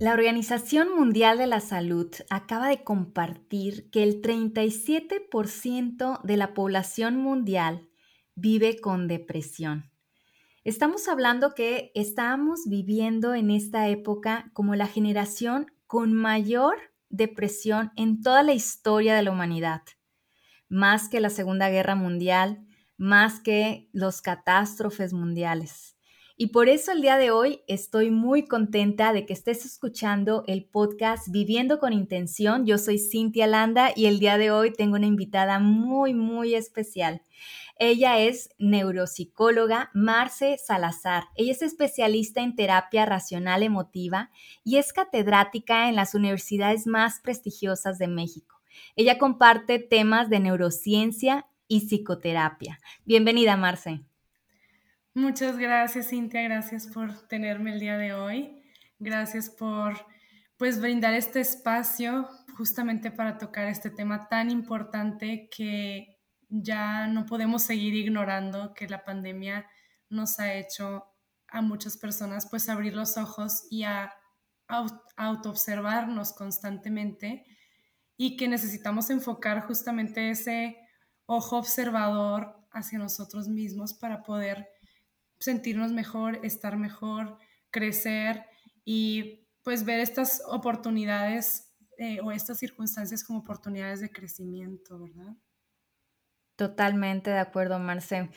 La Organización Mundial de la Salud acaba de compartir que el 37% de la población mundial vive con depresión. Estamos hablando que estamos viviendo en esta época como la generación con mayor depresión en toda la historia de la humanidad, más que la Segunda Guerra Mundial, más que los catástrofes mundiales. Y por eso el día de hoy estoy muy contenta de que estés escuchando el podcast Viviendo con Intención. Yo soy Cintia Landa y el día de hoy tengo una invitada muy, muy especial. Ella es neuropsicóloga Marce Salazar. Ella es especialista en terapia racional emotiva y es catedrática en las universidades más prestigiosas de México. Ella comparte temas de neurociencia y psicoterapia. Bienvenida, Marce. Muchas gracias, Cintia. Gracias por tenerme el día de hoy. Gracias por pues brindar este espacio justamente para tocar este tema tan importante que ya no podemos seguir ignorando que la pandemia nos ha hecho a muchas personas pues abrir los ojos y a autoobservarnos constantemente y que necesitamos enfocar justamente ese ojo observador hacia nosotros mismos para poder sentirnos mejor, estar mejor, crecer y pues ver estas oportunidades eh, o estas circunstancias como oportunidades de crecimiento, ¿verdad? Totalmente de acuerdo, Marce.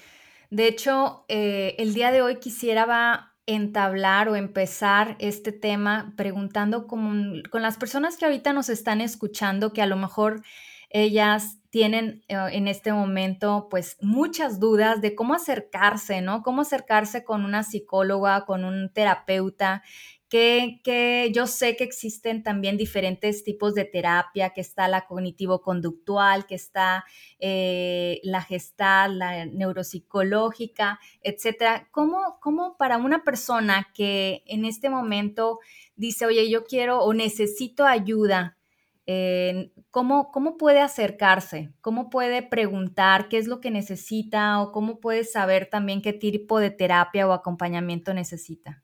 De hecho, eh, el día de hoy quisiera entablar o empezar este tema preguntando con, con las personas que ahorita nos están escuchando, que a lo mejor ellas tienen eh, en este momento pues muchas dudas de cómo acercarse, ¿no? Cómo acercarse con una psicóloga, con un terapeuta, que, que, yo sé que existen también diferentes tipos de terapia, que está la cognitivo-conductual, que está eh, la gestal, la neuropsicológica, etcétera. ¿Cómo, ¿Cómo para una persona que en este momento dice, oye, yo quiero o necesito ayuda, ¿cómo, ¿cómo puede acercarse? ¿Cómo puede preguntar qué es lo que necesita o cómo puede saber también qué tipo de terapia o acompañamiento necesita?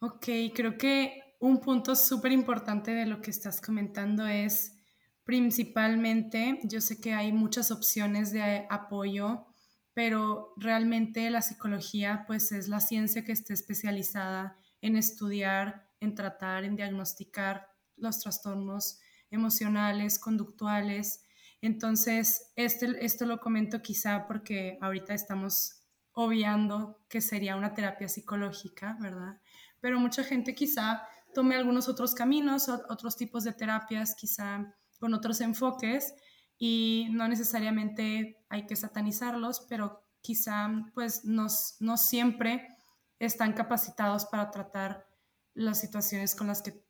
Ok, creo que un punto súper importante de lo que estás comentando es principalmente, yo sé que hay muchas opciones de apoyo, pero realmente la psicología pues es la ciencia que está especializada en estudiar, en tratar, en diagnosticar los trastornos emocionales, conductuales. Entonces, este, esto lo comento quizá porque ahorita estamos obviando que sería una terapia psicológica, ¿verdad? Pero mucha gente quizá tome algunos otros caminos, otros tipos de terapias, quizá con otros enfoques y no necesariamente hay que satanizarlos, pero quizá pues no siempre están capacitados para tratar las situaciones con las que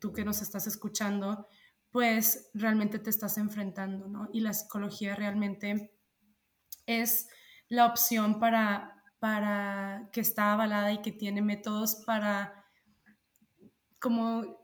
tú que nos estás escuchando, pues realmente te estás enfrentando, ¿no? Y la psicología realmente es la opción para, para que está avalada y que tiene métodos para, como,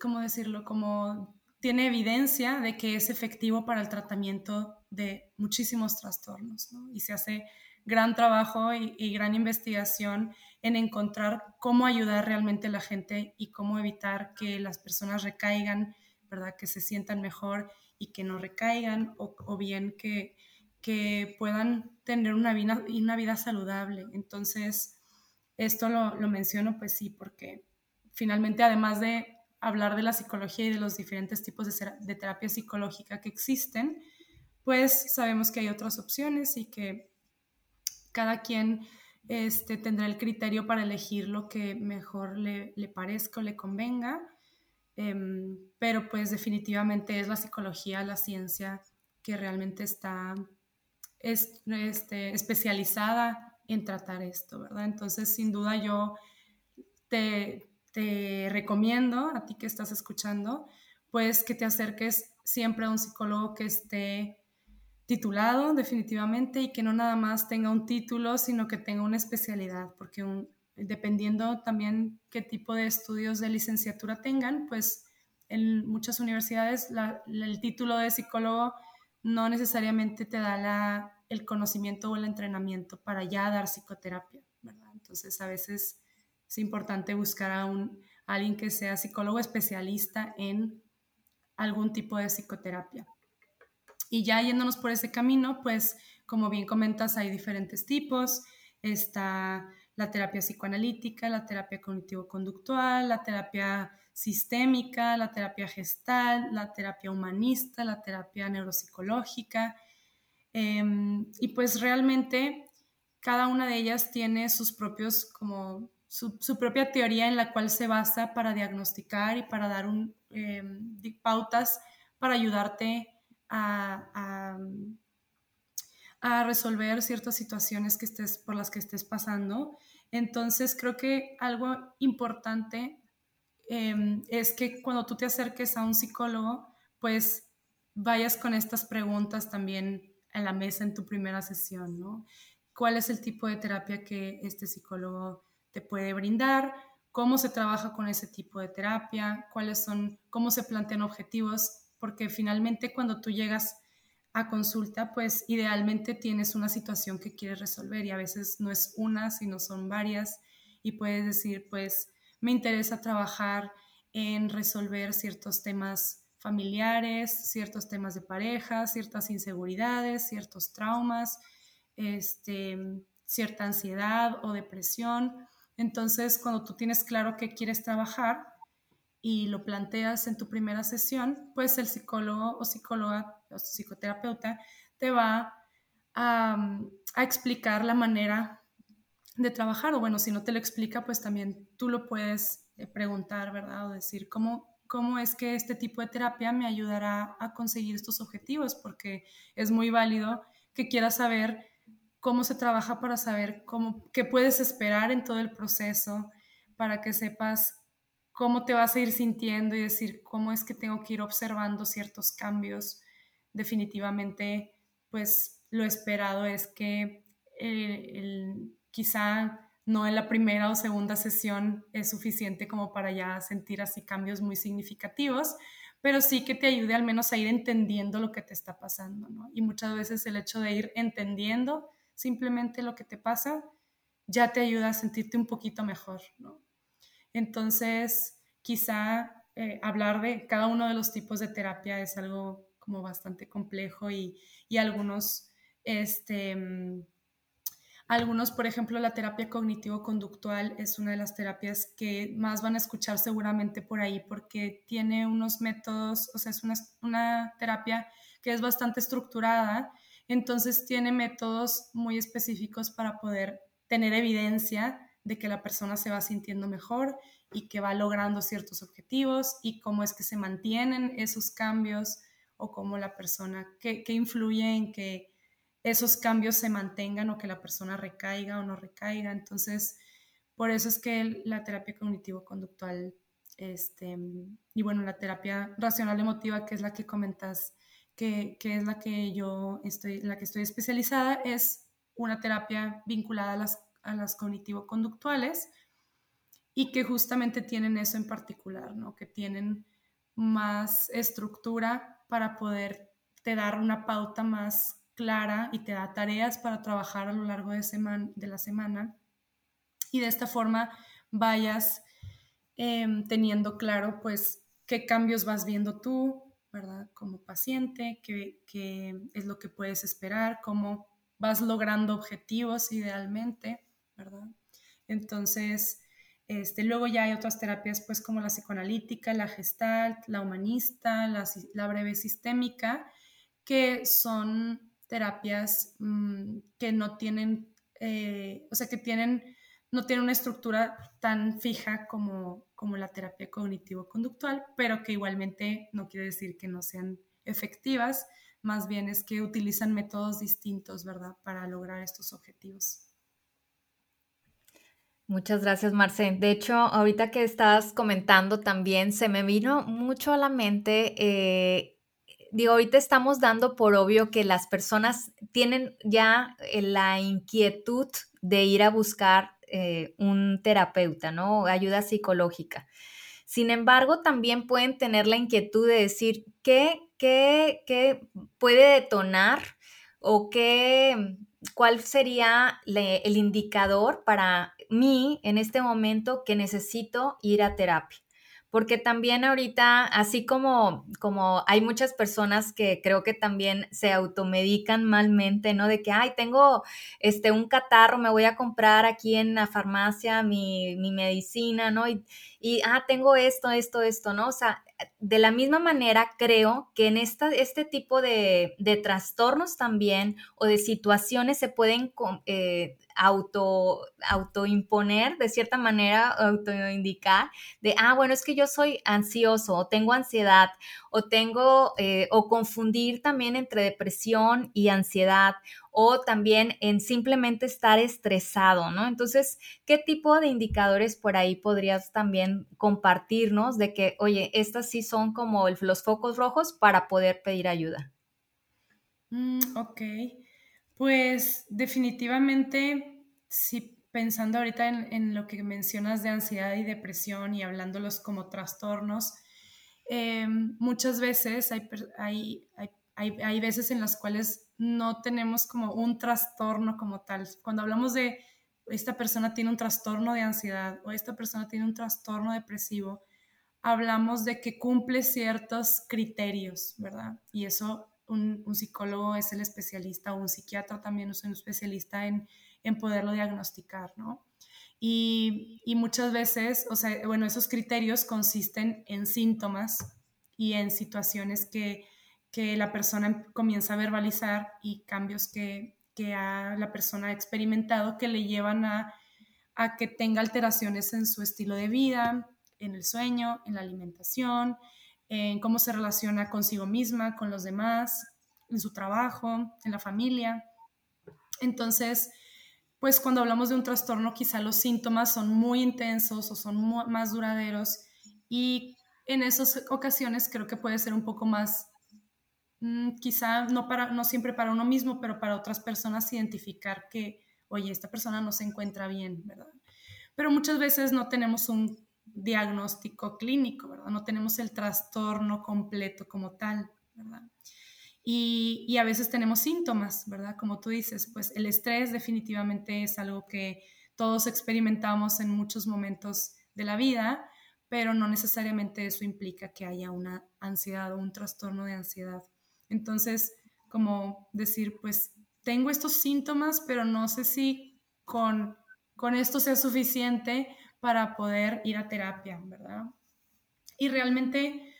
¿cómo decirlo? Como tiene evidencia de que es efectivo para el tratamiento de muchísimos trastornos, ¿no? Y se hace gran trabajo y, gran investigación en encontrar cómo ayudar realmente a la gente y cómo evitar que las personas recaigan, ¿verdad? Que se sientan mejor y que no recaigan o, bien que, que puedan tener una vida, una vida saludable. Entonces, esto lo, lo menciono pues sí, porque finalmente además de hablar de la psicología y de los diferentes tipos de, de terapia psicológica que existen, pues sabemos que hay otras opciones y que cada quien este, tendrá el criterio para elegir lo que mejor le, parezca o le convenga, em, pero pues definitivamente es la psicología, la ciencia que realmente está este, especializada en tratar esto, ¿verdad? Entonces, sin duda yo te, te recomiendo a ti que estás escuchando, pues que te acerques siempre a un psicólogo que esté titulado definitivamente y que no nada más tenga un título, sino que tenga una especialidad, porque dependiendo también qué tipo de estudios de licenciatura tengan, pues en muchas universidades el título de psicólogo no necesariamente te da la, el conocimiento o el entrenamiento para ya dar psicoterapia, ¿verdad? Entonces a veces es importante buscar a un, alguien que sea psicólogo especialista en algún tipo de psicoterapia. Y ya yéndonos por ese camino, pues como bien comentas, hay diferentes tipos. Está la terapia psicoanalítica, la terapia cognitivo-conductual, la terapia sistémica, la terapia gestal, la terapia humanista, la terapia neuropsicológica. Em, y pues realmente cada una de ellas tiene sus propios, como su, propia teoría en la cual se basa para diagnosticar y para dar un, em, pautas para ayudarte a, a, resolver ciertas situaciones que estés, por las que estés pasando. Entonces creo que algo importante em, es que cuando tú te acerques a un psicólogo, pues vayas con estas preguntas también en la mesa en tu primera sesión, ¿no? ¿Cuál es el tipo de terapia que este psicólogo te puede brindar? ¿Cómo se trabaja con ese tipo de terapia? ¿Cuáles son, cómo se plantean objetivos? Porque finalmente cuando tú llegas a consulta, pues idealmente tienes una situación que quieres resolver y a veces no es una, sino son varias y puedes decir, pues me interesa trabajar en resolver ciertos temas familiares, ciertos temas de pareja, ciertas inseguridades, ciertos traumas, este, cierta ansiedad o depresión. Entonces, cuando tú tienes claro qué quieres trabajar y lo planteas en tu primera sesión, pues el psicólogo o psicóloga o psicoterapeuta te va a, a explicar la manera de trabajar, o bueno, si no te lo explica, pues también tú lo puedes eh, preguntar, ¿verdad? O decir, ¿cómo, cómo es que este tipo de terapia me ayudará a conseguir estos objetivos, porque es muy válido que quieras saber cómo se trabaja para saber cómo, qué puedes esperar en todo el proceso, para que sepas cómo te vas a ir sintiendo y decir cómo es que tengo que ir observando ciertos cambios. Definitivamente, pues lo esperado es que el, quizá no en la primera o segunda sesión es suficiente como para ya sentir así cambios muy significativos, pero sí que te ayude al menos a ir entendiendo lo que te está pasando, ¿no? Y muchas veces el hecho de ir entendiendo simplemente lo que te pasa ya te ayuda a sentirte un poquito mejor, ¿no? Entonces, quizá eh, hablar de cada uno de los tipos de terapia es algo como bastante complejo y, y algunos, este, mm, algunos, por ejemplo, la terapia cognitivo-conductual es una de las terapias que más van a escuchar seguramente por ahí porque tiene unos métodos, o sea, es una, una terapia que es bastante estructurada, entonces tiene métodos muy específicos para poder tener evidencia de que la persona se va sintiendo mejor y que va logrando ciertos objetivos y cómo es que se mantienen esos cambios o cómo la persona, qué, qué influye en que esos cambios se mantengan o que la persona recaiga o no recaiga. Entonces, por eso es que la terapia cognitivo-conductual, este, y bueno, la terapia racional emotiva, que es la que comentas, que, que, es la que yo estoy, la que estoy especializada, es una terapia vinculada a las, a las cognitivo-conductuales y que justamente tienen eso en particular, ¿no? Que tienen más estructura para poder te dar una pauta más clara y te da tareas para trabajar a lo largo de, de la semana y de esta forma vayas em, teniendo claro pues qué cambios vas viendo tú, ¿verdad? Como paciente, qué, qué, es lo que puedes esperar, cómo vas logrando objetivos idealmente, Entonces, este, luego ya hay otras terapias pues como la psicoanalítica, la gestalt, la humanista, la, la breve sistémica, que son terapias mm, que no tienen, eh, o sea, que tienen, no tienen una estructura tan fija como, como la terapia cognitivo-conductual, pero que igualmente no quiere decir que no sean efectivas, más bien es que utilizan métodos distintos, ¿verdad?, para lograr estos objetivos. Muchas gracias, Marce. De hecho, ahorita que estás comentando también, se me vino mucho a la mente eh, digo, ahorita estamos dando por obvio que las personas tienen ya eh, la inquietud de ir a buscar eh, un terapeuta, ¿no? Ayuda psicológica. Sin embargo, también pueden tener la inquietud de decir qué, qué, qué puede detonar o qué, cuál sería el indicador para mí en este momento que necesito ir a terapia porque también ahorita, así como, como hay muchas personas que creo que también se automedican malmente, ¿no? De que, ay, tengo este, un catarro, me voy a comprar aquí en la farmacia mi, mi medicina, ¿no? Y, y, ah, tengo esto, esto, esto, ¿no? O sea, de la misma manera creo que en esta, este tipo de, de trastornos también o de situaciones se pueden eh, auto, autoimponer, de cierta manera, autoindicar, de, ah, bueno, es que yo soy ansioso o tengo ansiedad o tengo, eh, o confundir también entre depresión y ansiedad o también en simplemente estar estresado, ¿no? Entonces, ¿qué tipo de indicadores por ahí podrías también compartirnos de que, oye, estas sí son como los focos rojos para poder pedir ayuda? Mm, ok. Pues definitivamente, si pensando ahorita en, lo que mencionas de ansiedad y depresión y hablándolos como trastornos, em, muchas veces hay, hay, hay, hay, veces en las cuales no tenemos como un trastorno como tal. Cuando hablamos de esta persona tiene un trastorno de ansiedad o esta persona tiene un trastorno depresivo, hablamos de que cumple ciertos criterios, ¿verdad? Y eso un, psicólogo es el especialista o un psiquiatra también es un especialista en, poderlo diagnosticar, ¿no? Y, muchas veces, o sea, bueno, esos criterios consisten en síntomas y en situaciones que, la persona comienza a verbalizar y cambios que, la persona ha experimentado que le llevan a, a que tenga alteraciones en su estilo de vida, en el sueño, en la alimentación, en cómo se relaciona consigo misma, con los demás, en su trabajo, en la familia. Entonces, pues cuando hablamos de un trastorno, quizá los síntomas son muy intensos o son más duraderos y en esas ocasiones creo que puede ser un poco más, quizá no, para, no siempre para uno mismo, pero para otras personas identificar que, oye, esta persona no se encuentra bien, ¿verdad? Pero muchas veces no tenemos un diagnóstico clínico, ¿verdad? No tenemos el trastorno completo como tal, ¿verdad? Y, a veces tenemos síntomas, ¿verdad? Como tú dices, pues el estrés definitivamente es algo que todos experimentamos en muchos momentos de la vida, pero no necesariamente eso implica que haya una ansiedad o un trastorno de ansiedad. Entonces, como decir, pues tengo estos síntomas, pero no sé si con, con esto sea suficiente para poder ir a terapia, ¿verdad? Y realmente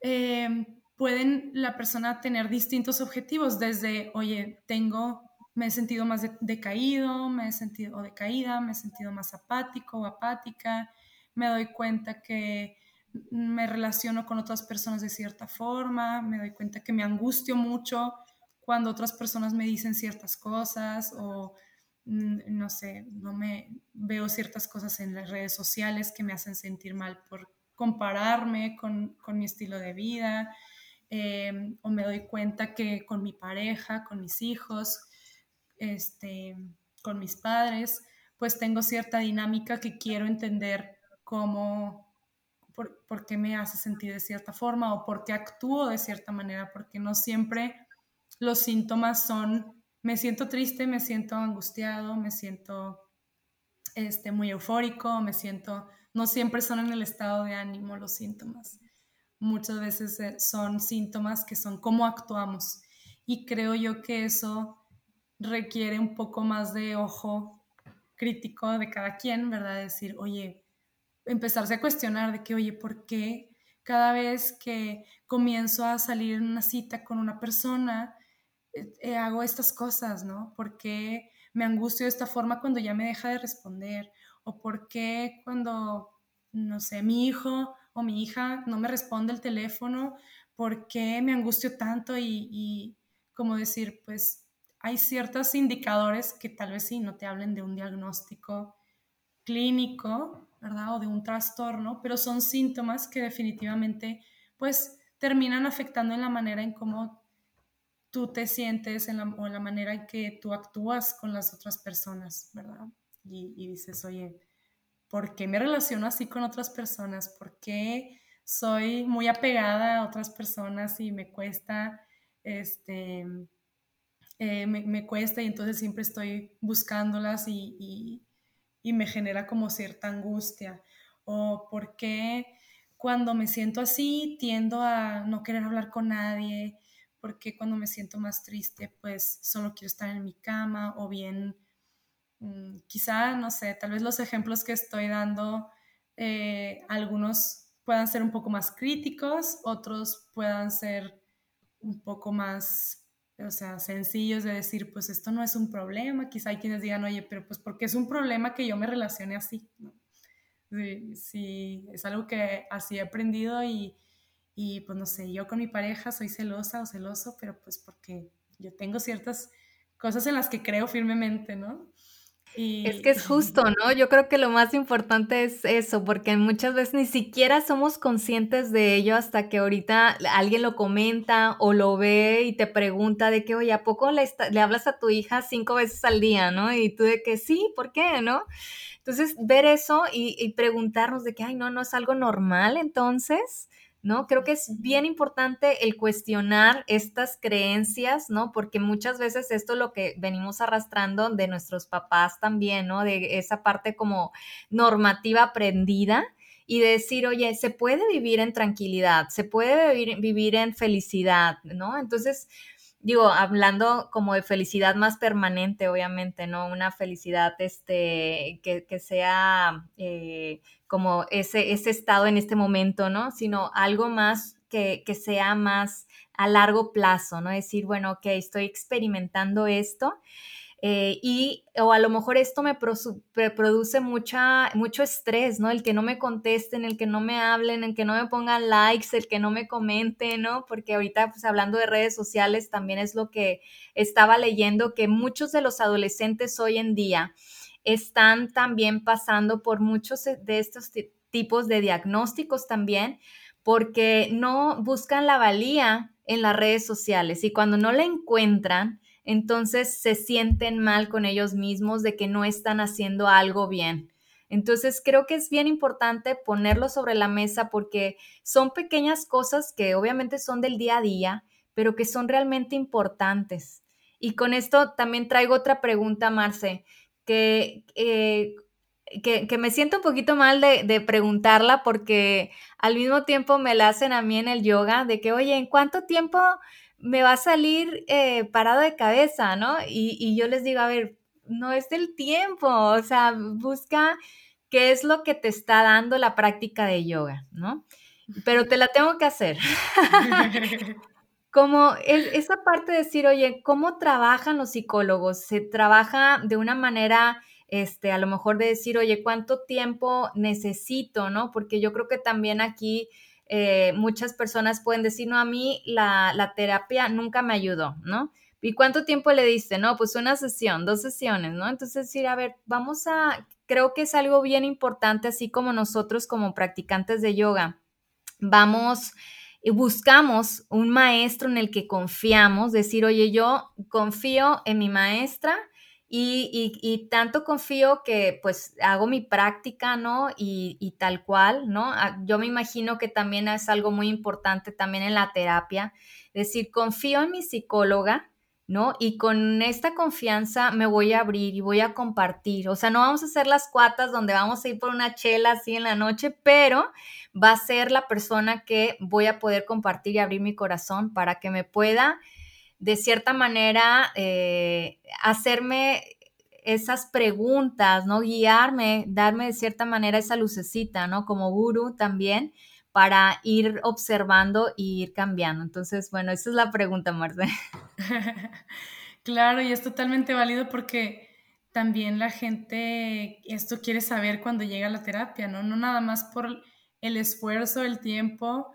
eh, pueden la persona tener distintos objetivos, desde, oye, tengo, me he sentido más decaído, me he sentido decaída, me he sentido más apático o apática, me doy cuenta que me relaciono con otras personas de cierta forma, me doy cuenta que me angustio mucho cuando otras personas me dicen ciertas cosas o Mm, no sé, no me veo ciertas cosas en las redes sociales que me hacen sentir mal por compararme con, mi estilo de vida, em, o me doy cuenta que con mi pareja, con mis hijos, este, con mis padres, pues tengo cierta dinámica que quiero entender cómo, por, por, qué me hace sentir de cierta forma o por qué actúo de cierta manera, porque no siempre los síntomas son me siento triste, me siento angustiado, me siento este, muy eufórico, me siento, no siempre son en el estado de ánimo los síntomas. Muchas veces eh, son síntomas que son cómo actuamos. Y creo yo que eso requiere un poco más de ojo crítico de cada quien, ¿verdad? Decir, oye, empezarse a cuestionar de que, oye, ¿por qué cada vez que comienzo a salir en una cita con una persona, eh, hago estas cosas, ¿no? ¿Por qué me angustio de esta forma cuando ya me deja de responder? ¿O por qué cuando, no sé, mi hijo o mi hija no me responde el teléfono? ¿Por qué me angustio tanto? Y, y como decir, pues hay ciertos indicadores que tal vez sí no te hablen de un diagnóstico clínico, ¿verdad? O de un trastorno, pero son síntomas que definitivamente, pues, terminan afectando en la manera en cómo tú te sientes en la, o en la manera en que tú actúas con las otras personas, ¿verdad? Y, dices, oye, ¿por qué me relaciono así con otras personas? ¿Por qué soy muy apegada a otras personas y me cuesta, este, eh, me, cuesta y entonces siempre estoy buscándolas y, y me genera como cierta angustia. O por qué cuando me siento así tiendo a no querer hablar con nadie, porque cuando me siento más triste, pues solo quiero estar en mi cama o bien, mm, quizá, no sé, tal vez los ejemplos que estoy dando, eh, algunos puedan ser un poco más críticos, otros puedan ser un poco más, o sea, sencillos de decir, pues esto no es un problema, quizá hay quienes digan, oye, pero pues porque es un problema que yo me relacione así, ¿no? Sí, es algo que así he aprendido y, y pues no sé, yo con mi pareja soy celosa o celoso, pero pues porque yo tengo ciertas cosas en las que creo firmemente, ¿no? Es que es justo, ¿no? Yo creo que lo más importante es eso, porque muchas veces ni siquiera somos conscientes de ello hasta que ahorita alguien lo comenta o lo ve y te pregunta de que, oye, ¿a poco le, le hablas a tu hija cinco veces al día, ¿no? Y tú de que sí, ¿por qué, no? Entonces, ver eso y, preguntarnos de que, ay, no, no es algo normal, entonces, ¿no? Creo que es bien importante el cuestionar estas creencias, ¿no? Porque muchas veces esto es lo que venimos arrastrando de nuestros papás también, ¿no? De esa parte como normativa aprendida y decir, oye, se puede vivir en tranquilidad, se puede vivir, vivir en felicidad, ¿no? Entonces, digo, hablando como de felicidad más permanente, obviamente, ¿no? Una felicidad este, que, sea eh, como ese, ese estado en este momento, ¿no? Sino algo más que, que sea más a largo plazo, ¿no? Decir, bueno, ok, estoy experimentando esto eh, y, o a lo mejor esto me, produce mucha, mucho estrés, ¿no? El que no me contesten, el que no me hablen, el que no me pongan likes, el que no me comenten, ¿no? Porque ahorita, pues hablando de redes sociales, también es lo que estaba leyendo, que muchos de los adolescentes hoy en día están también pasando por muchos de estos tipos de diagnósticos también, porque no buscan la valía en las redes sociales y cuando no la encuentran, entonces se sienten mal con ellos mismos de que no están haciendo algo bien. Entonces creo que es bien importante ponerlo sobre la mesa porque son pequeñas cosas que obviamente son del día a día, pero que son realmente importantes. Y con esto también traigo otra pregunta, Marce, que, eh, que, me siento un poquito mal de, de, preguntarla porque al mismo tiempo me la hacen a mí en el yoga, de que, oye, ¿en cuánto tiempo me va a salir eh, parado de cabeza, ¿no? Y, yo les digo, a ver, no es del tiempo, o sea, busca qué es lo que te está dando la práctica de yoga, ¿no? Pero te la tengo que hacer. Como esa parte de decir, oye, ¿cómo trabajan los psicólogos? Se trabaja de una manera, este, a lo mejor de decir, oye, ¿cuánto tiempo necesito, no? Porque yo creo que también aquí eh, muchas personas pueden decir, no, a mí la, terapia nunca me ayudó, ¿no? ¿Y cuánto tiempo le diste? No, pues una sesión, dos sesiones, ¿no? Entonces decir, a ver, vamos a, creo que es algo bien importante, así como nosotros como practicantes de yoga, vamos buscamos un maestro en el que confiamos, decir, oye, yo confío en mi maestra y, tanto confío que pues hago mi práctica, ¿no? Y, tal cual, ¿no? Ah, yo me imagino que también es algo muy importante también en la terapia, decir, confío en mi psicóloga, ¿no? Y con esta confianza me voy a abrir y voy a compartir. O sea, no vamos a hacer las cuatas donde vamos a ir por una chela así en la noche, pero va a ser la persona que voy a poder compartir y abrir mi corazón para que me pueda de cierta manera eh, hacerme esas preguntas, ¿no? Guiarme, darme de cierta manera esa lucecita, ¿no? Como guru también para ir observando y ir cambiando. Entonces, bueno, esa es la pregunta, Marce. claro, y es totalmente válido porque también la gente esto quiere saber cuando llega a la terapia, ¿no? No nada más por el esfuerzo, el tiempo,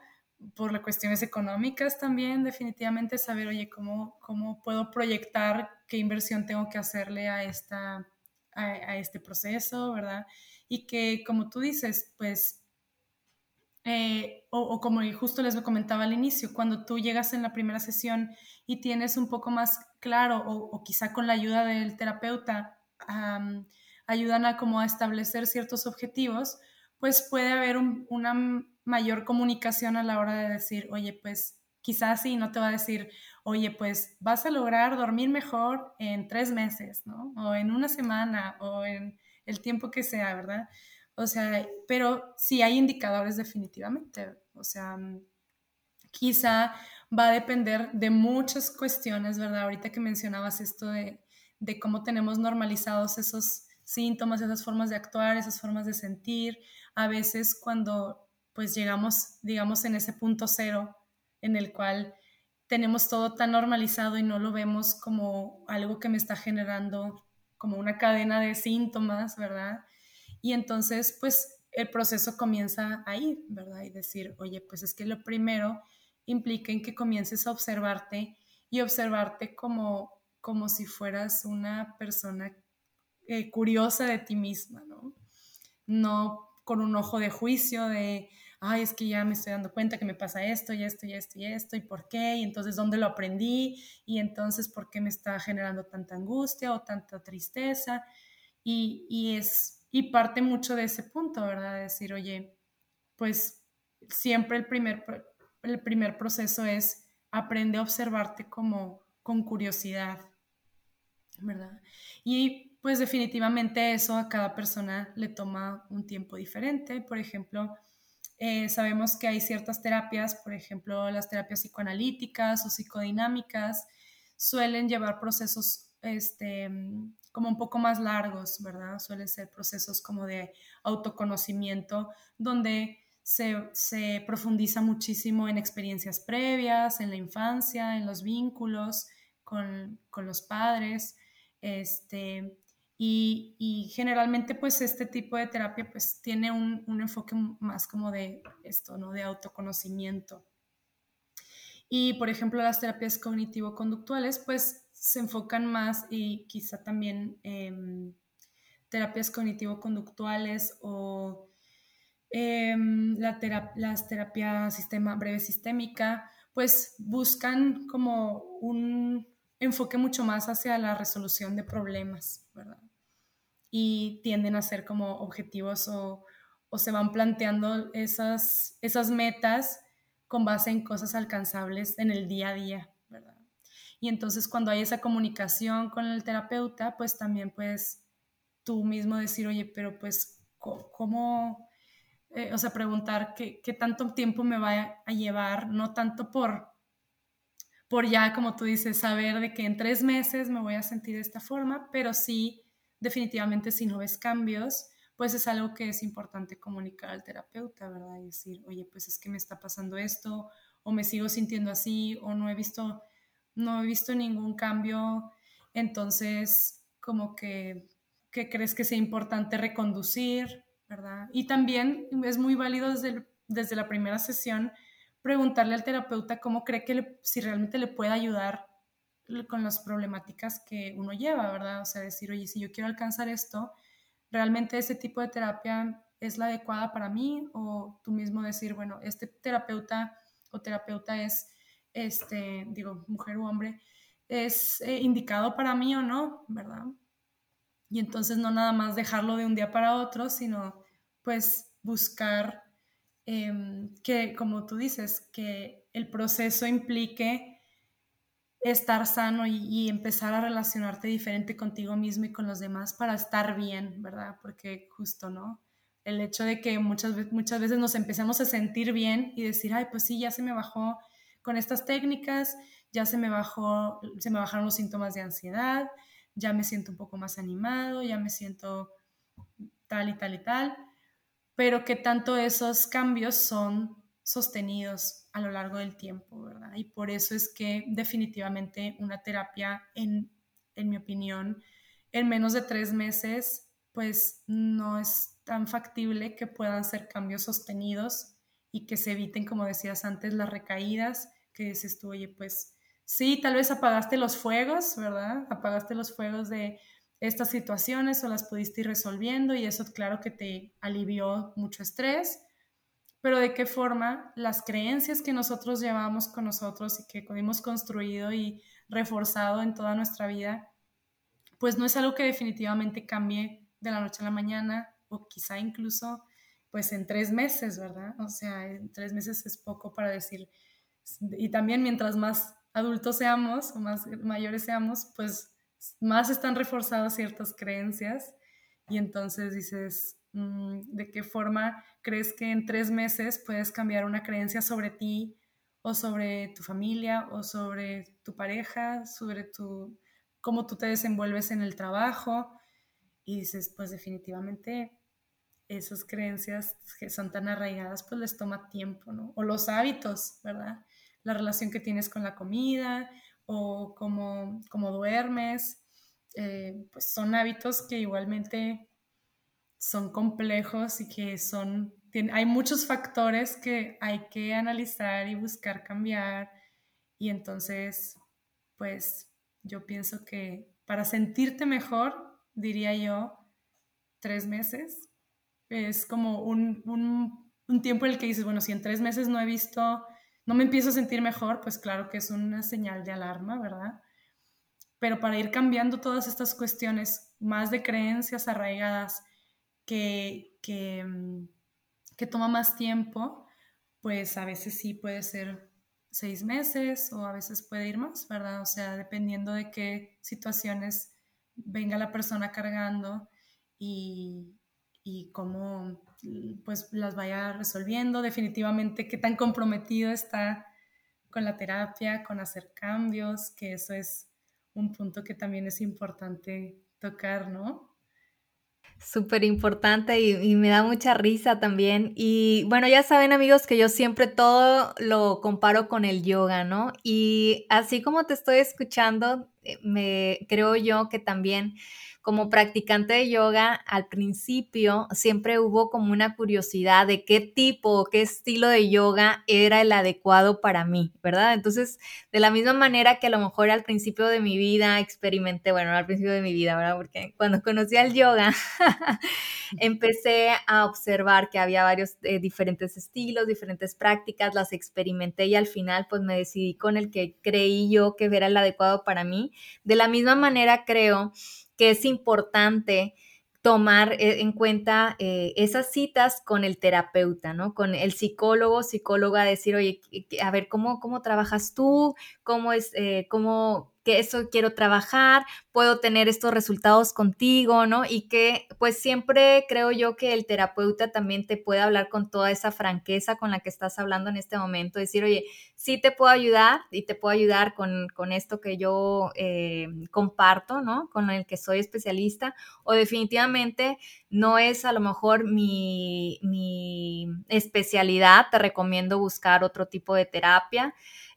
por las cuestiones económicas también, definitivamente saber, oye, ¿cómo, cómo puedo proyectar qué inversión tengo que hacerle a, esta, a, este proceso, ¿verdad? Y que, como tú dices, pues, eh, o, como justo les comentaba al inicio, cuando tú llegas en la primera sesión y tienes un poco más claro, o, quizá con la ayuda del terapeuta, ayudan a como a establecer ciertos objetivos, pues puede haber una mayor comunicación a la hora de decir, oye, pues quizás sí, no te va a decir, oye, pues vas a lograr dormir mejor en tres meses, ¿no? O en una semana, o en, el tiempo que sea, ¿verdad? O sea, pero sí hay indicadores definitivamente. O sea, quizá va a depender de muchas cuestiones, ¿verdad? Ahorita que mencionabas esto de, de cómo tenemos normalizados esos síntomas, esas formas de actuar, esas formas de sentir. A veces cuando pues llegamos, digamos, en ese punto cero en el cual tenemos todo tan normalizado y no lo vemos como algo que me está generando como una cadena de síntomas, ¿verdad? Y entonces, pues el proceso comienza ahí, ¿verdad? Y decir, oye, pues es que lo primero implica en que comiences a observarte y observarte como, como si fueras una persona eh, curiosa de ti misma, ¿no? No con un ojo de juicio de, ay, es que ya me estoy dando cuenta que me pasa esto y esto y esto y esto y por qué, y entonces dónde lo aprendí, y entonces por qué me está generando tanta angustia o tanta tristeza. Y, y es, y parte mucho de ese punto, ¿verdad? De decir, oye, pues siempre el primer, el primer proceso es aprende a observarte como con curiosidad, ¿verdad? Y pues definitivamente eso a cada persona le toma un tiempo diferente. Por ejemplo, eh, sabemos que hay ciertas terapias, por ejemplo, las terapias psicoanalíticas o psicodinámicas, suelen llevar procesos este, como un poco más largos, ¿verdad? Suelen ser procesos como de autoconocimiento, donde se, se profundiza muchísimo en experiencias previas, en la infancia, en los vínculos con, con los padres. Este, y, generalmente pues este tipo de terapia pues tiene un, enfoque más como de esto, ¿no? De autoconocimiento. Y por ejemplo las terapias cognitivo-conductuales pues se enfocan más y quizá también em, terapias cognitivo-conductuales o em, la las terapias sistema breve sistémica pues buscan como un enfoque mucho más hacia la resolución de problemas, ¿verdad? Y tienden a ser como objetivos o, se van planteando esas, esas metas con base en cosas alcanzables en el día a día. Y entonces cuando hay esa comunicación con el terapeuta, pues también puedes tú mismo decir, oye, pero pues, ¿cómo? Eh, o sea, preguntar qué, qué tanto tiempo me va a llevar, no tanto por por ya, como tú dices, saber de que en tres meses me voy a sentir de esta forma, pero sí, definitivamente si no ves cambios, pues es algo que es importante comunicar al terapeuta, ¿verdad? Y decir, oye, pues es que me está pasando esto, o me sigo sintiendo así, o no he visto, no he visto ningún cambio, entonces, como que, ¿qué crees que sea importante reconducir, ¿verdad? Y también es muy válido desde, desde la primera sesión preguntarle al terapeuta cómo cree que si realmente le puede ayudar con las problemáticas que uno lleva, ¿verdad? O sea, decir, oye, si yo quiero alcanzar esto, ¿realmente ese tipo de terapia es la adecuada para mí? O tú mismo decir, bueno, este terapeuta o terapeuta es, este, digo, mujer o hombre, es eh, indicado para mí o no, ¿verdad? Y entonces no nada más dejarlo de un día para otro, sino pues buscar Em, que, como tú dices, que el proceso implique estar sano y, empezar a relacionarte diferente contigo mismo y con los demás para estar bien, ¿verdad? Porque justo, ¿no? El hecho de que muchas, muchas veces nos empecemos a sentir bien y decir, ay, pues sí, ya se me bajó con estas técnicas, ya se me bajó, se me bajaron los síntomas de ansiedad, ya me siento un poco más animado, ya me siento tal y tal y tal pero que tanto esos cambios son sostenidos a lo largo del tiempo, ¿verdad? Y por eso es que definitivamente una terapia, en, en mi opinión, en menos de tres meses, pues no es tan factible que puedan ser cambios sostenidos y que se eviten, como decías antes, las recaídas, que dices tú, oye, pues sí, tal vez apagaste los fuegos, ¿verdad? Apagaste los fuegos de estas situaciones o las pudiste ir resolviendo y eso claro que te alivió mucho estrés, pero de qué forma las creencias que nosotros llevamos con nosotros y que hemos construido y reforzado en toda nuestra vida, pues no es algo que definitivamente cambie de la noche a la mañana o quizá incluso pues en tres meses, ¿verdad? O sea, en tres meses es poco para decir, y también mientras más adultos seamos o más mayores seamos, pues más están reforzadas ciertas creencias y entonces dices, mm, ¿de qué forma crees que en tres meses puedes cambiar una creencia sobre ti o sobre tu familia o sobre tu pareja, sobre tu, cómo tú te desenvuelves en el trabajo? Y dices, pues definitivamente esas creencias que son tan arraigadas, pues les toma tiempo, ¿no? O los hábitos, ¿verdad? La relación que tienes con la comida o cómo, cómo duermes, eh, pues son hábitos que igualmente son complejos y que son, hay muchos factores que hay que analizar y buscar cambiar. Y entonces, pues yo pienso que para sentirte mejor, diría yo, tres meses. Es como un, un, un tiempo en el que dices, bueno, si en tres meses no he visto, no me empiezo a sentir mejor, pues claro que es una señal de alarma, ¿verdad? Pero para ir cambiando todas estas cuestiones más de creencias arraigadas que, que, mm, que toma más tiempo, pues a veces sí puede ser seis meses o a veces puede ir más, ¿verdad? O sea, dependiendo de qué situaciones venga la persona cargando y, y cómo pues las vaya resolviendo, definitivamente qué tan comprometido está con la terapia, con hacer cambios, que eso es un punto que también es importante tocar, ¿no? Súper importante y, me da mucha risa también. Y bueno, ya saben amigos que yo siempre todo lo comparo con el yoga, ¿no? Y así como te estoy escuchando, eh, me creo yo que también como practicante de yoga, al principio siempre hubo como una curiosidad de qué tipo qué estilo de yoga era el adecuado para mí, ¿verdad? Entonces, de la misma manera que a lo mejor al principio de mi vida experimenté, bueno, al principio de mi vida, ¿verdad? Porque cuando conocí al yoga, empecé a observar que había varios eh, diferentes estilos, diferentes prácticas, las experimenté y al final pues me decidí con el que creí yo que era el adecuado para mí. De la misma manera creo que es importante tomar eh, en cuenta eh, esas citas con el terapeuta, ¿no? Con el psicólogo, psicóloga, decir, oye, a ver, ¿cómo, cómo trabajas tú? ¿Cómo es, eh, cómo, que eso quiero trabajar, puedo tener estos resultados contigo, ¿no? Y que pues siempre creo yo que el terapeuta también te puede hablar con toda esa franqueza con la que estás hablando en este momento, decir, oye, sí te puedo ayudar y te puedo ayudar con, esto que yo eh, comparto, ¿no? Con el que soy especialista, o definitivamente no es a lo mejor mi, mi especialidad, te recomiendo buscar otro tipo de terapia,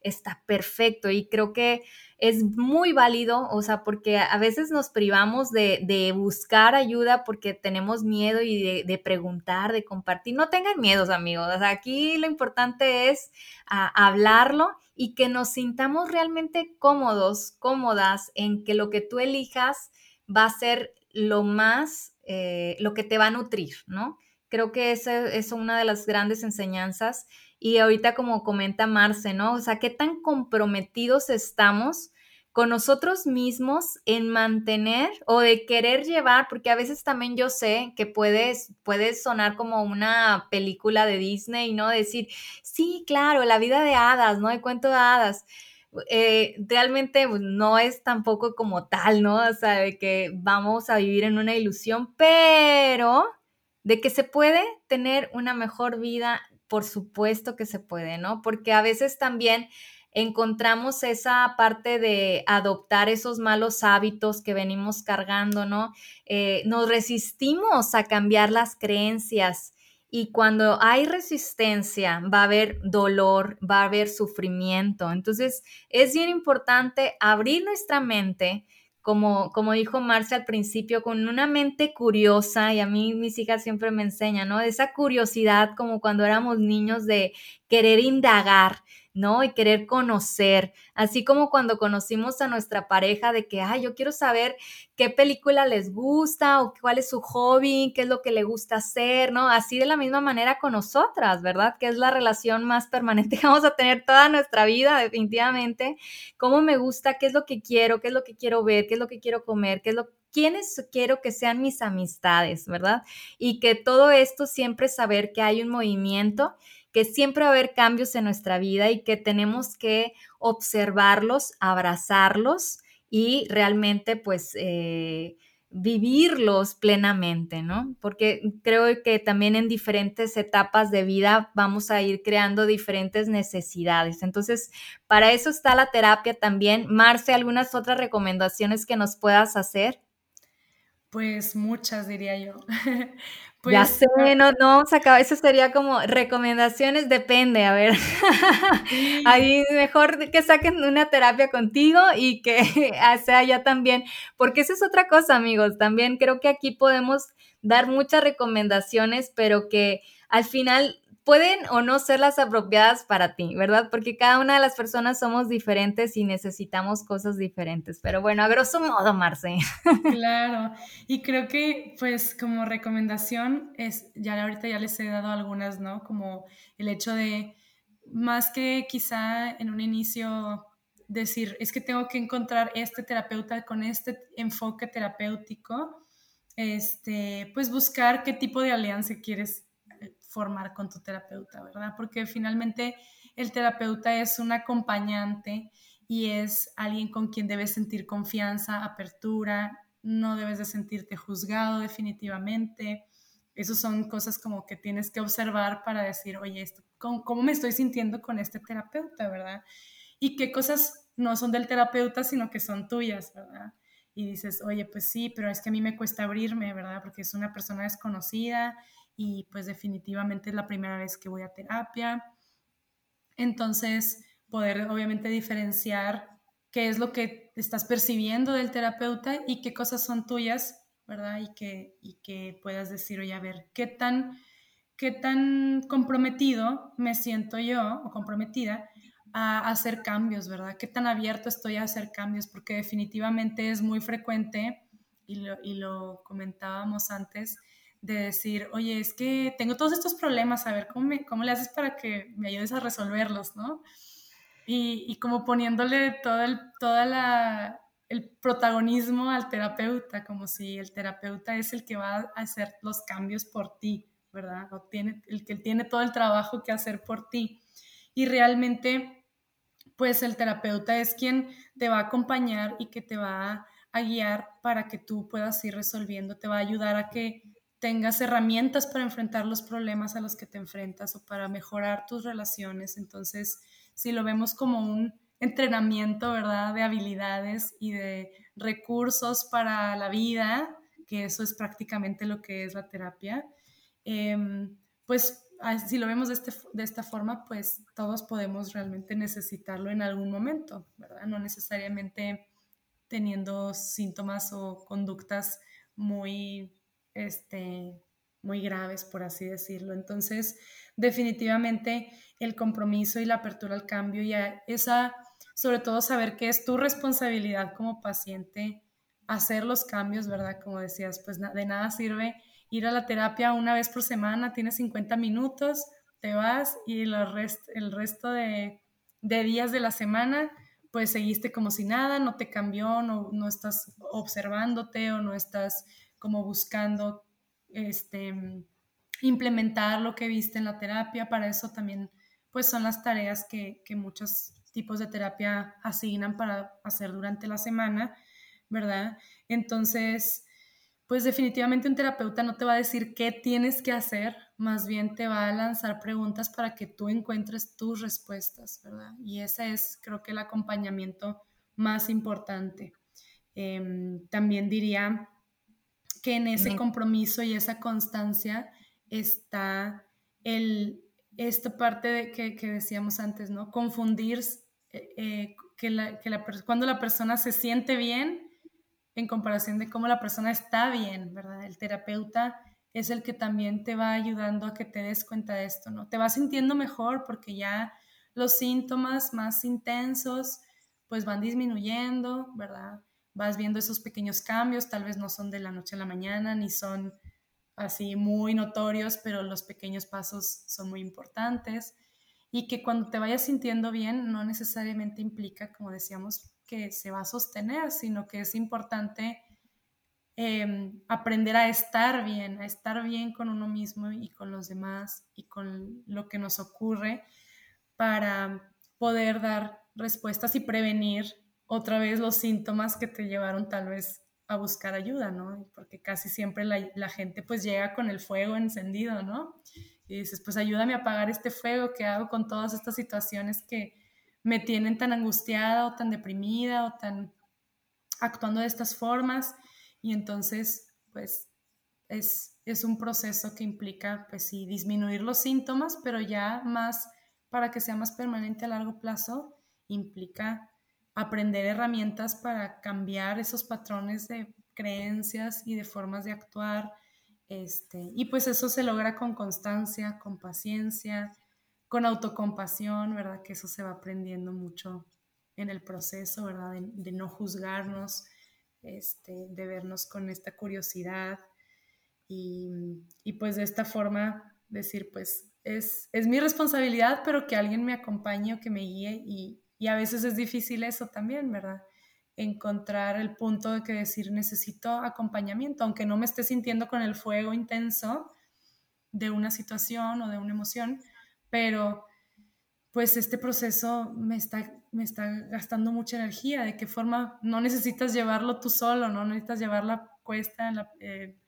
está perfecto y creo que es muy válido, o sea, porque a veces nos privamos de, buscar ayuda porque tenemos miedo y de, preguntar, de compartir. No tengan miedos, amigos. Aquí lo importante es ah, hablarlo y que nos sintamos realmente cómodos, cómodas en que lo que tú elijas va a ser lo más, eh, lo que te va a nutrir, ¿no? Creo que esa es una de las grandes enseñanzas y ahorita como comenta Marce, ¿no? O sea, qué tan comprometidos estamos con nosotros mismos en mantener o de querer llevar, porque a veces también yo sé que puedes, puede sonar como una película de Disney, ¿no? Decir, sí, claro, la vida de hadas, ¿no? El cuento de hadas. Eh, realmente pues, no es tampoco como tal, ¿no? O sea, de que vamos a vivir en una ilusión, pero de que se puede tener una mejor vida por supuesto que se puede, ¿no? Porque a veces también encontramos esa parte de adoptar esos malos hábitos que venimos cargando, ¿no? Eh, nos resistimos a cambiar las creencias y cuando hay resistencia va a haber dolor, va a haber sufrimiento. Entonces es bien importante abrir nuestra mente como, como dijo Marcia al principio, con una mente curiosa, y a mí mis hijas siempre me enseñan, ¿no? Esa curiosidad como cuando éramos niños de querer indagar, ¿no? Y querer conocer, así como cuando conocimos a nuestra pareja de que, ay, yo quiero saber qué película les gusta o cuál es su hobby, qué es lo que le gusta hacer, ¿no? Así de la misma manera con nosotras, ¿verdad? Que es la relación más permanente que vamos a tener toda nuestra vida, definitivamente. ¿Cómo me gusta? ¿Qué es lo que quiero? ¿Qué es lo que quiero ver? ¿Qué es lo que quiero comer? ¿Qué es lo quiénes quiero que sean mis amistades, ¿verdad? Y que todo esto siempre saber que hay un movimiento que siempre va a haber cambios en nuestra vida y que tenemos que observarlos, abrazarlos y realmente pues eh, vivirlos plenamente, ¿no? Porque creo que también en diferentes etapas de vida vamos a ir creando diferentes necesidades. Entonces, para eso está la terapia también. Marce, ¿algunas otras recomendaciones que nos puedas hacer? Pues muchas, diría yo. ya Pues, sé, no, no vamos a acabar. Eso sería como recomendaciones, depende, a ver. sí, Ahí mejor que saquen una terapia contigo y que sea ya también, porque esa es otra cosa, amigos. También creo que aquí podemos dar muchas recomendaciones, pero que al final pueden o no ser las apropiadas para ti, ¿verdad? Porque cada una de las personas somos diferentes y necesitamos cosas diferentes. Pero bueno, a grosso modo, Marce. claro. Y creo que, pues, como recomendación, es, ya ahorita ya les he dado algunas, ¿no? Como el hecho de, más que quizá en un inicio decir, es que tengo que encontrar este terapeuta con este enfoque terapéutico, este, pues buscar qué tipo de alianza quieres formar con tu terapeuta, ¿verdad? Porque finalmente el terapeuta es un acompañante y es alguien con quien debes sentir confianza, apertura, no debes de sentirte juzgado definitivamente. Esas son cosas como que tienes que observar para decir, oye, esto, ¿cómo, ¿cómo, me estoy sintiendo con este terapeuta, verdad? Y qué cosas no son del terapeuta, sino que son tuyas, ¿verdad? Y dices, oye, pues sí, pero es que a mí me cuesta abrirme, ¿verdad? Porque es una persona desconocida y pues definitivamente es la primera vez que voy a terapia. Entonces, poder obviamente diferenciar qué es lo que estás percibiendo del terapeuta y qué cosas son tuyas, ¿verdad? Y que, y que puedas decir, oye, a ver, ¿qué tan, qué tan comprometido me siento yo o comprometida a hacer cambios, ¿verdad? ¿Qué tan abierto estoy a hacer cambios? Porque definitivamente es muy frecuente, y lo, y lo comentábamos antes, de decir, oye, es que tengo todos estos problemas, a ver, ¿cómo, me, cómo le haces para que me ayudes a resolverlos, ¿no? Y, y como poniéndole todo el, toda la, el protagonismo al terapeuta, como si el terapeuta es el que va a hacer los cambios por ti, ¿verdad? O tiene, el que tiene todo el trabajo que hacer por ti. Y realmente, pues el terapeuta es quien te va a acompañar y que te va a guiar para que tú puedas ir resolviendo, te va a ayudar a que tengas herramientas para enfrentar los problemas a los que te enfrentas o para mejorar tus relaciones. Entonces, si lo vemos como un entrenamiento, ¿verdad? De habilidades y de recursos para la vida, que eso es prácticamente lo que es la terapia, eh, pues si lo vemos de, este, de, esta forma, pues todos podemos realmente necesitarlo en algún momento, ¿verdad? No necesariamente teniendo síntomas o conductas muy este, muy graves, por así decirlo. Entonces, definitivamente el compromiso y la apertura al cambio y esa, sobre todo saber que es tu responsabilidad como paciente hacer los cambios, ¿verdad? Como decías, pues de nada sirve ir a la terapia una vez por semana, tienes 50 minutos, te vas y rest, el resto de, de, días de la semana, pues seguiste como si nada, no te cambió, no, no estás observándote o no estás como buscando este, implementar lo que viste en la terapia. Para eso también pues son las tareas que, muchos tipos de terapia asignan para hacer durante la semana, ¿verdad? Entonces, pues definitivamente un terapeuta no te va a decir qué tienes que hacer, más bien te va a lanzar preguntas para que tú encuentres tus respuestas, ¿verdad? Y ese es, creo que, el acompañamiento más importante. Eh, también diría que en ese compromiso y esa constancia está el, esta parte de que, que, decíamos antes, ¿no? Confundir eh, eh, que, la, que la, cuando la persona se siente bien en comparación de cómo la persona está bien, ¿verdad? El terapeuta es el que también te va ayudando a que te des cuenta de esto, ¿no? Te vas sintiendo mejor porque ya los síntomas más intensos pues van disminuyendo, ¿verdad? Vas viendo esos pequeños cambios, tal vez no son de la noche a la mañana, ni son así muy notorios, pero los pequeños pasos son muy importantes. Y que cuando te vayas sintiendo bien no necesariamente implica, como decíamos, que se va a sostener, sino que es importante eh, aprender a estar bien, a estar bien con uno mismo y con los demás y con lo que nos ocurre para poder dar respuestas y prevenir otra vez los síntomas que te llevaron tal vez a buscar ayuda, ¿no? Porque casi siempre la, gente pues llega con el fuego encendido, ¿no? Y dices, pues ayúdame a apagar este fuego, ¿qué hago con todas estas situaciones que me tienen tan angustiada o tan deprimida o tan actuando de estas formas? Y entonces, pues es, es un proceso que implica, pues sí, disminuir los síntomas, pero ya más, para que sea más permanente a largo plazo, implica aprender herramientas para cambiar esos patrones de creencias y de formas de actuar. Este, y pues eso se logra con constancia, con paciencia, con autocompasión, ¿verdad? Que eso se va aprendiendo mucho en el proceso, ¿verdad? De, no juzgarnos, este, de vernos con esta curiosidad y, y, pues de esta forma decir, pues es, es mi responsabilidad, pero que alguien me acompañe o que me guíe y, y a veces es difícil eso también, ¿verdad? Encontrar el punto de que decir necesito acompañamiento, aunque no me esté sintiendo con el fuego intenso de una situación o de una emoción, pero pues este proceso me está, me está gastando mucha energía. ¿De qué forma? No necesitas llevarlo tú solo, no necesitas llevar la cuesta, la, eh,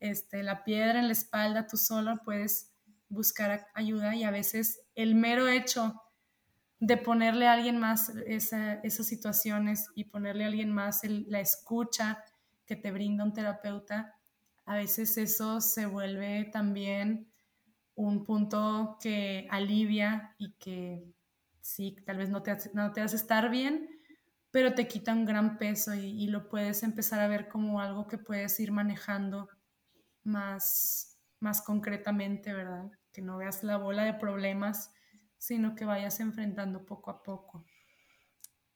este, la piedra en la espalda tú solo, puedes buscar ayuda y a veces el mero hecho de ponerle a alguien más esas situaciones y ponerle a alguien más la escucha que te brinda un terapeuta, a veces eso se vuelve también un punto que alivia y que sí, tal vez no te hace, no te hace estar bien, pero te quita un gran peso y, y, lo puedes empezar a ver como algo que puedes ir manejando más, más concretamente, ¿verdad? Que no veas la bola de problemas sino que vayas enfrentando poco a poco.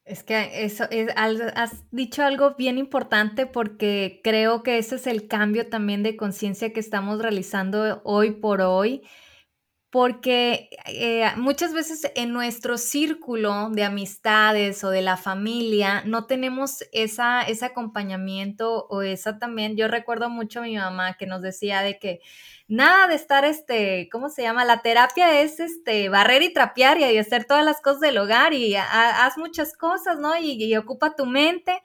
Es que eso es, has dicho algo bien importante porque creo que ese es el cambio también de conciencia que estamos realizando hoy por hoy porque eh, muchas veces en nuestro círculo de amistades o de la familia no tenemos esa, ese acompañamiento o esa también, yo recuerdo mucho a mi mamá que nos decía de que nada de estar, este, ¿cómo se llama? La terapia es, este, barrer y trapear y, hacer todas las cosas del hogar y haz muchas cosas, ¿no? Y, ocupa tu mente.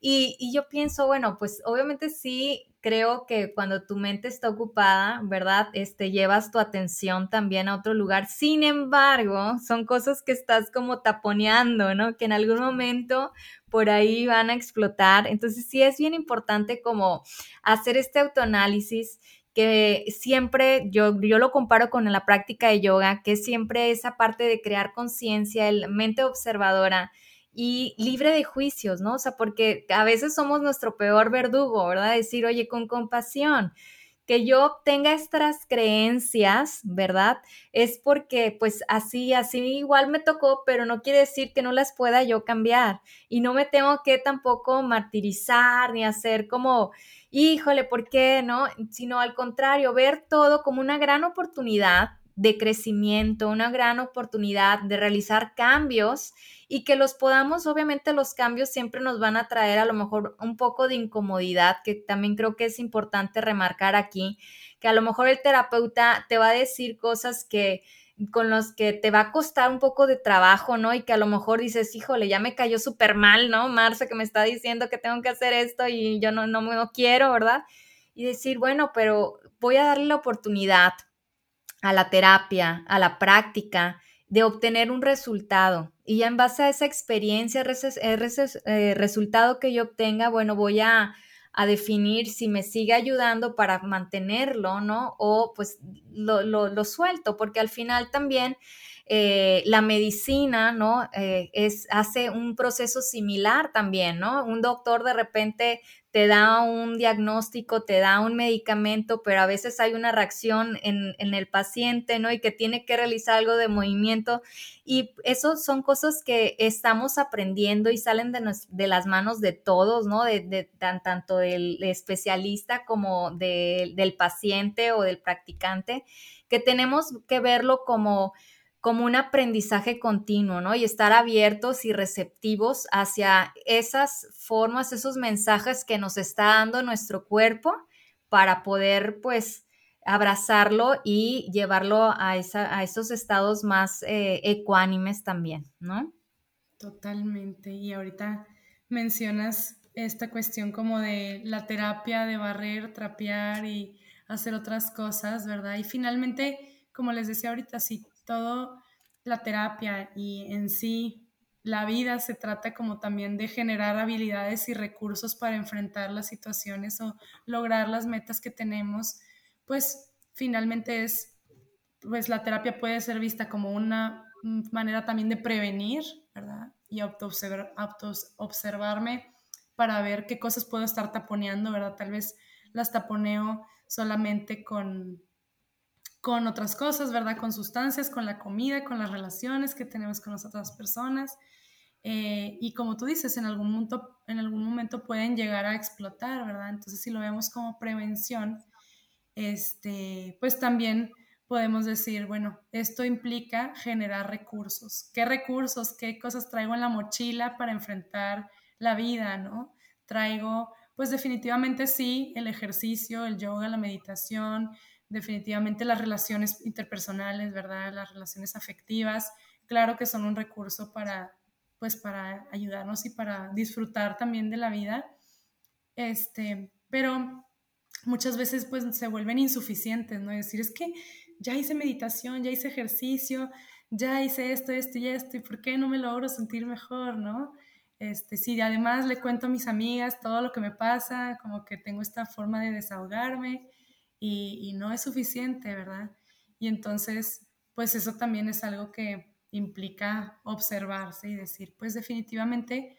Y, y yo pienso, bueno, pues obviamente sí creo que cuando tu mente está ocupada, ¿verdad? Este, llevas tu atención también a otro lugar. Sin embargo, son cosas que estás como taponeando, ¿no? Que en algún momento por ahí van a explotar. Entonces sí es bien importante como hacer este autoanálisis que siempre yo, yo lo comparo con la práctica de yoga, que siempre esa parte de crear conciencia, el mente observadora, y libre de juicios, ¿no? O sea, porque a veces somos nuestro peor verdugo, ¿verdad? Decir, oye, con compasión, que yo tenga estas creencias, ¿verdad? Es porque pues así, así igual me tocó, pero no quiere decir que no las pueda yo cambiar y no me tengo que tampoco martirizar ni hacer como, híjole, ¿por qué? ¿No? Sino al contrario, ver todo como una gran oportunidad de crecimiento, una gran oportunidad de realizar cambios y que los podamos, obviamente los cambios siempre nos van a traer a lo mejor un poco de incomodidad, que también creo que es importante remarcar aquí, que a lo mejor el terapeuta te va a decir cosas que con los que te va a costar un poco de trabajo, ¿no? Y que a lo mejor dices, híjole, ya me cayó súper mal, ¿no? Marce que me está diciendo que tengo que hacer esto y yo no, no, no quiero, ¿verdad? Y decir, bueno, pero voy a darle la oportunidad, a la terapia, a la práctica, de obtener un resultado. Y ya en base a esa experiencia, ese eh, resultado que yo obtenga, bueno, voy a, definir si me sigue ayudando para mantenerlo, ¿no? O pues lo, suelto, porque al final también eh, la medicina, ¿no? Eh, es, hace un proceso similar también, ¿no? Un doctor de repente te da un diagnóstico, te da un medicamento, pero a veces hay una reacción en, el paciente, ¿no? Y que tiene que realizar algo de movimiento. Y eso son cosas que estamos aprendiendo y salen de, de las manos de todos, ¿no? De, tanto del especialista como del paciente o del practicante, que tenemos que verlo como como un aprendizaje continuo, ¿no? Y estar abiertos y receptivos hacia esas formas, esos mensajes que nos está dando nuestro cuerpo para poder, pues, abrazarlo y llevarlo a, esa, a esos estados más eh, ecuánimes también, ¿no? Totalmente. Y ahorita mencionas esta cuestión como de la terapia, de barrer, trapear y hacer otras cosas, ¿verdad? Y finalmente, como les decía ahorita, sí, todo la terapia y en sí la vida se trata como también de generar habilidades y recursos para enfrentar las situaciones o lograr las metas que tenemos, pues finalmente es, pues la terapia puede ser vista como una manera también de prevenir, ¿verdad? Y auto-observarme para ver qué cosas puedo estar taponeando, ¿verdad? Tal vez las taponeo solamente con, con otras cosas, ¿verdad? Con sustancias, con la comida, con las relaciones que tenemos con las otras personas. Eh, y como tú dices, en algún, momento, en algún momento pueden llegar a explotar, ¿verdad? Entonces, si lo vemos como prevención, este, pues también podemos decir, bueno, esto implica generar recursos. ¿Qué recursos, qué cosas traigo en la mochila para enfrentar la vida, ¿no? Traigo, pues definitivamente sí, el ejercicio, el yoga, la meditación, definitivamente las relaciones interpersonales, ¿verdad? Las relaciones afectivas, claro que son un recurso para, pues para ayudarnos y para disfrutar también de la vida. Este, pero muchas veces pues se vuelven insuficientes, ¿no? Es decir, es que ya hice meditación, ya hice ejercicio, ya hice esto, esto y esto, ¿y por qué no me logro sentir mejor, no? Este, sí, además le cuento a mis amigas todo lo que me pasa, como que tengo esta forma de desahogarme y, no es suficiente, ¿verdad? Y entonces, pues eso también es algo que implica observarse y decir, pues definitivamente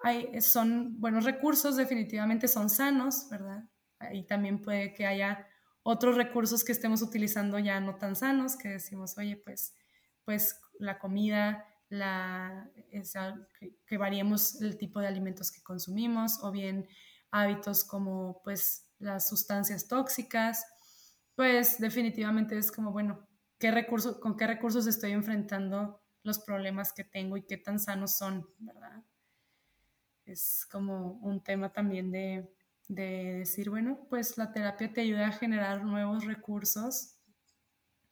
hay, son buenos recursos, definitivamente son sanos, ¿verdad? Y también puede que haya otros recursos que estemos utilizando ya no tan sanos, que decimos, oye, pues, pues la comida, la, que, variemos el tipo de alimentos que consumimos, o bien hábitos como pues las sustancias tóxicas, pues definitivamente es como, bueno, ¿qué recursos, con qué recursos estoy enfrentando los problemas que tengo y qué tan sanos son, ¿verdad? Es como un tema también de, de decir, bueno, pues la terapia te ayuda a generar nuevos recursos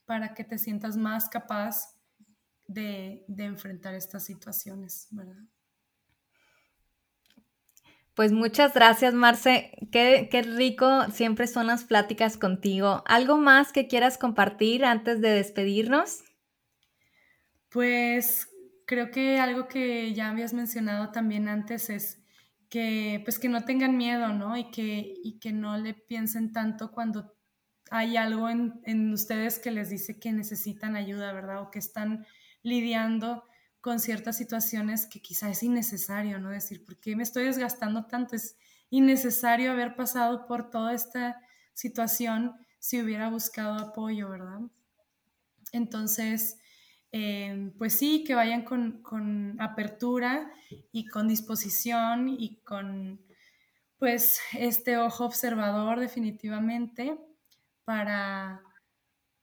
para que te sientas más capaz de, enfrentar estas situaciones, ¿verdad? Pues muchas gracias, Marce. Qué, qué, rico siempre son las pláticas contigo. ¿Algo más que quieras compartir antes de despedirnos? Pues creo que algo que ya habías mencionado también antes es que pues que no tengan miedo, ¿no? Y que, y que no le piensen tanto cuando hay algo en, en, ustedes que les dice que necesitan ayuda, ¿verdad? O que están lidiando con ciertas situaciones que quizá es innecesario, ¿no? Decir, ¿por qué me estoy desgastando tanto? Es innecesario haber pasado por toda esta situación si hubiera buscado apoyo, ¿verdad? Entonces, Em, pues sí, que vayan con, apertura y con disposición y con pues este ojo observador definitivamente para,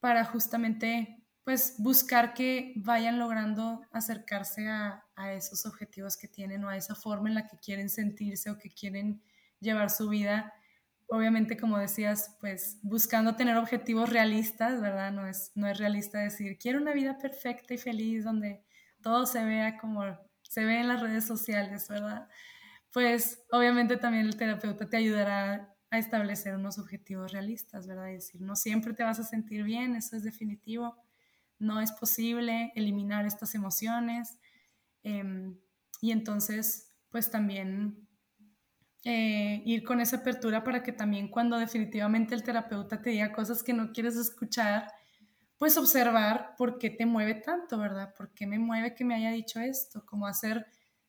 para justamente pues buscar que vayan logrando acercarse a, a, esos objetivos que tienen o a esa forma en la que quieren sentirse o que quieren llevar su vida obviamente, como decías, pues buscando tener objetivos realistas, ¿verdad? No es, no es realista decir, quiero una vida perfecta y feliz donde todo se vea como se ve en las redes sociales, ¿verdad? Pues obviamente también el terapeuta te ayudará a establecer unos objetivos realistas, ¿verdad? Es decir, no siempre te vas a sentir bien, eso es definitivo, no es posible eliminar estas emociones. Em, y entonces, pues también eh, ir con esa apertura para que también cuando definitivamente el terapeuta te diga cosas que no quieres escuchar, pues observar por qué te mueve tanto, ¿verdad? ¿Por qué me mueve que me haya dicho esto? Como hacer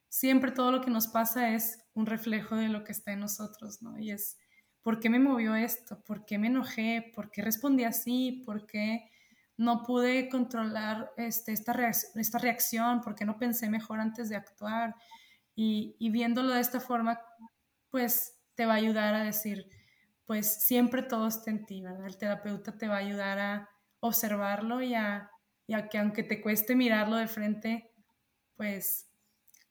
siempre todo lo que nos pasa es un reflejo de lo que está en nosotros, ¿no? Y es, ¿por qué me movió esto? ¿Por qué me enojé? ¿Por qué respondí así? ¿Por qué no pude controlar este, esta, esta reacción? ¿Por qué no pensé mejor antes de actuar? Y, y viéndolo de esta forma, pues te va a ayudar a decir, pues siempre todo está en ti, ¿verdad? El terapeuta te va a ayudar a observarlo y a, que aunque te cueste mirarlo de frente, pues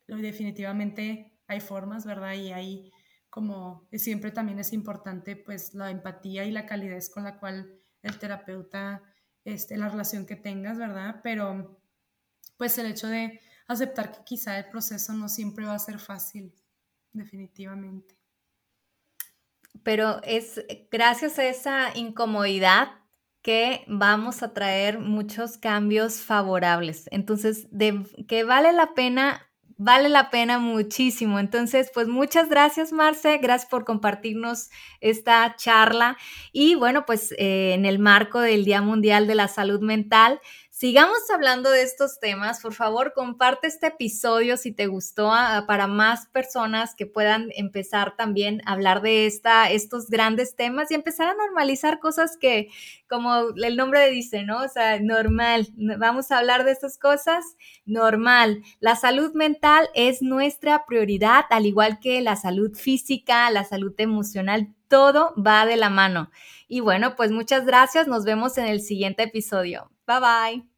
definitivamente hay formas, ¿verdad? Y ahí como siempre también es importante pues la empatía y la calidez con la cual el terapeuta, este, la relación que tengas, ¿verdad? Pero pues el hecho de aceptar que quizá el proceso no siempre va a ser fácil definitivamente. Pero es gracias a esa incomodidad que vamos a traer muchos cambios favorables. Entonces, de que vale la pena vale la pena muchísimo. Entonces, pues muchas gracias, Marce. Gracias por compartirnos esta charla. Y bueno, pues eh, en el marco del Día Mundial de la Salud Mental, sigamos hablando de estos temas. Por favor, comparte este episodio si te gustó ah, para más personas que puedan empezar también a hablar de esta, estos grandes temas y empezar a normalizar cosas que, como el nombre dice, ¿no? O sea, normal. Vamos a hablar de estas cosas, normal. La salud mental es nuestra prioridad, al igual que la salud física, la salud emocional, todo va de la mano. Y bueno, pues muchas gracias. Nos vemos en el siguiente episodio. Bye bye.